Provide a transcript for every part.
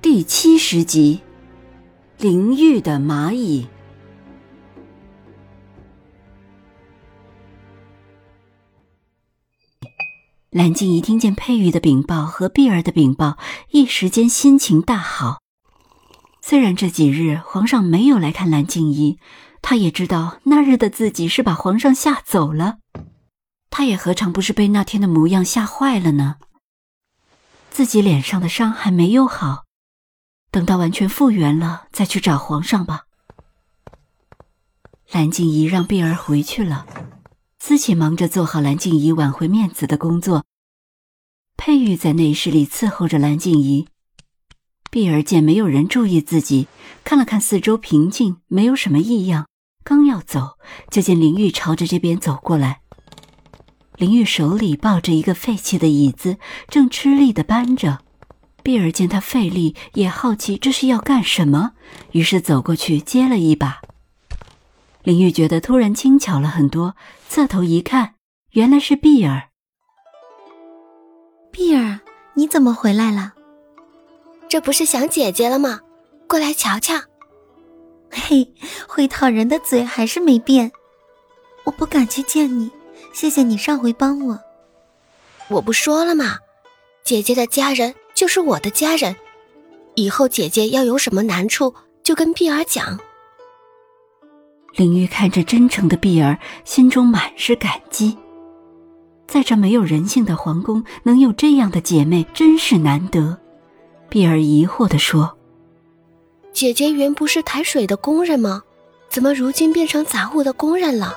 第七十集，淋浴的蚂蚁。蓝静怡听见佩玉的禀报和碧儿的禀报，一时间心情大好。虽然这几日皇上没有来看蓝静怡，她也知道那日的自己是把皇上吓走了。她也何尝不是被那天的模样吓坏了呢？自己脸上的伤还没有好。等到完全复原了，再去找皇上吧。蓝静怡让碧儿回去了，自己忙着做好蓝静怡挽回面子的工作。佩玉在内室里伺候着蓝静怡。碧儿见没有人注意自己，看了看四周平静，没有什么异样，刚要走，就见林玉朝着这边走过来。林玉手里抱着一个废弃的椅子，正吃力地搬着。碧儿见他费力，也好奇这是要干什么，于是走过去接了一把。林玉觉得突然轻巧了很多，侧头一看，原来是碧儿。碧儿，你怎么回来了？这不是想姐姐了吗？过来瞧瞧。嘿，会讨人的嘴还是没变。我不敢去见你，谢谢你上回帮我。我不说了吗？姐姐的家人。就是我的家人，以后姐姐要有什么难处，就跟碧儿讲。林玉看着真诚的碧儿，心中满是感激。在这没有人性的皇宫，能有这样的姐妹，真是难得。碧儿疑惑地说：“姐姐原不是抬水的工人吗？怎么如今变成杂物的工人了？”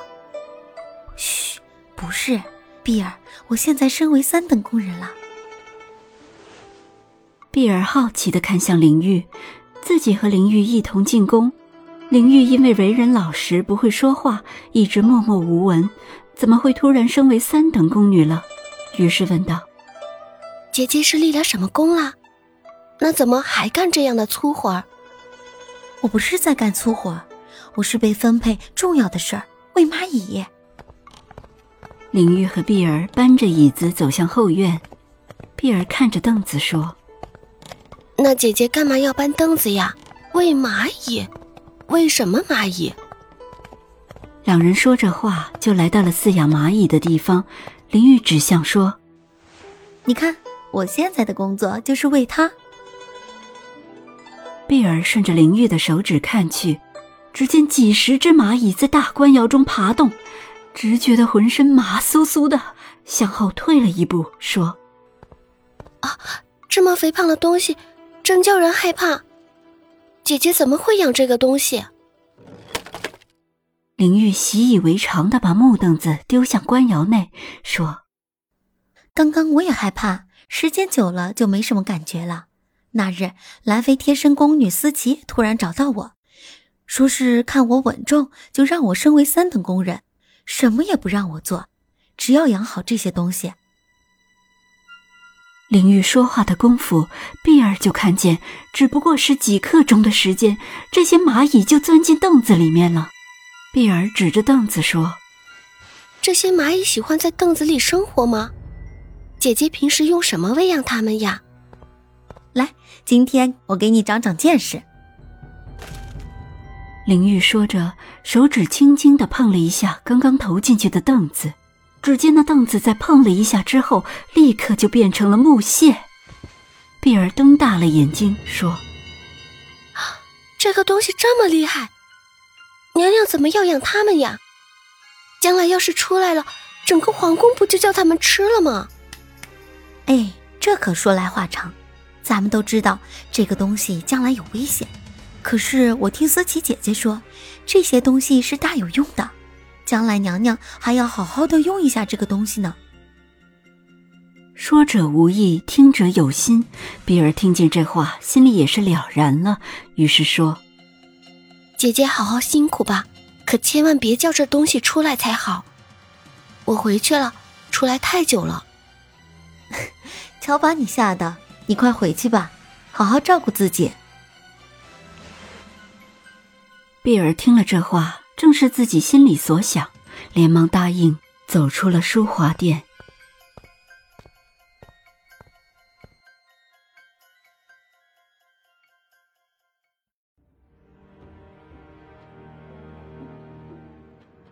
嘘，不是，碧儿，我现在升为三等工人了。碧儿好奇地看向灵玉，自己和灵玉一同进宫。灵玉因为为人老实，不会说话，一直默默无闻，怎么会突然升为三等宫女了？于是问道：“姐姐是立了什么功了？那怎么还干这样的粗活儿？”我不是在干粗活，我是被分配重要的事儿，喂蚂蚁。灵玉和碧儿搬着椅子走向后院，碧儿看着凳子说。那姐姐干嘛要搬凳子呀？喂蚂蚁？喂什么蚂蚁？两人说着话，就来到了饲养蚂蚁的地方。林玉指向说：“你看，我现在的工作就是喂它。”碧儿顺着林玉的手指看去，只见几十只蚂蚁在大官窑中爬动，只觉得浑身麻酥酥的，向后退了一步，说：“啊，这么肥胖的东西！”真叫人害怕，姐姐怎么会养这个东西？林玉习以为常的把木凳子丢向官窑内，说：“刚刚我也害怕，时间久了就没什么感觉了。那日兰妃贴身宫女思琪突然找到我，说是看我稳重，就让我升为三等宫人，什么也不让我做，只要养好这些东西。”林玉说话的功夫，碧儿就看见，只不过是几刻钟的时间，这些蚂蚁就钻进凳子里面了。碧儿指着凳子说：“这些蚂蚁喜欢在凳子里生活吗？姐姐平时用什么喂养它们呀？”来，今天我给你长长见识。灵玉说着，手指轻轻的碰了一下刚刚投进去的凳子。只见那凳子在碰了一下之后，立刻就变成了木屑。碧儿瞪大了眼睛说：“这个东西这么厉害，娘娘怎么要养它们呀？将来要是出来了，整个皇宫不就叫他们吃了吗？”哎，这可说来话长。咱们都知道这个东西将来有危险，可是我听思琪姐姐说，这些东西是大有用的。将来娘娘还要好好的用一下这个东西呢。说者无意，听者有心。碧儿听见这话，心里也是了然了，于是说：“姐姐好好辛苦吧，可千万别叫这东西出来才好。我回去了，出来太久了。”瞧把你吓的，你快回去吧，好好照顾自己。碧儿听了这话，正是自己心里所想，连忙答应，走出了淑华殿。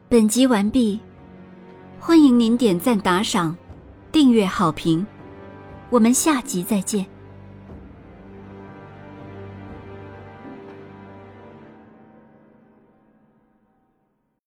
本集完毕，欢迎您点赞、打赏、订阅、好评，我们下集再见。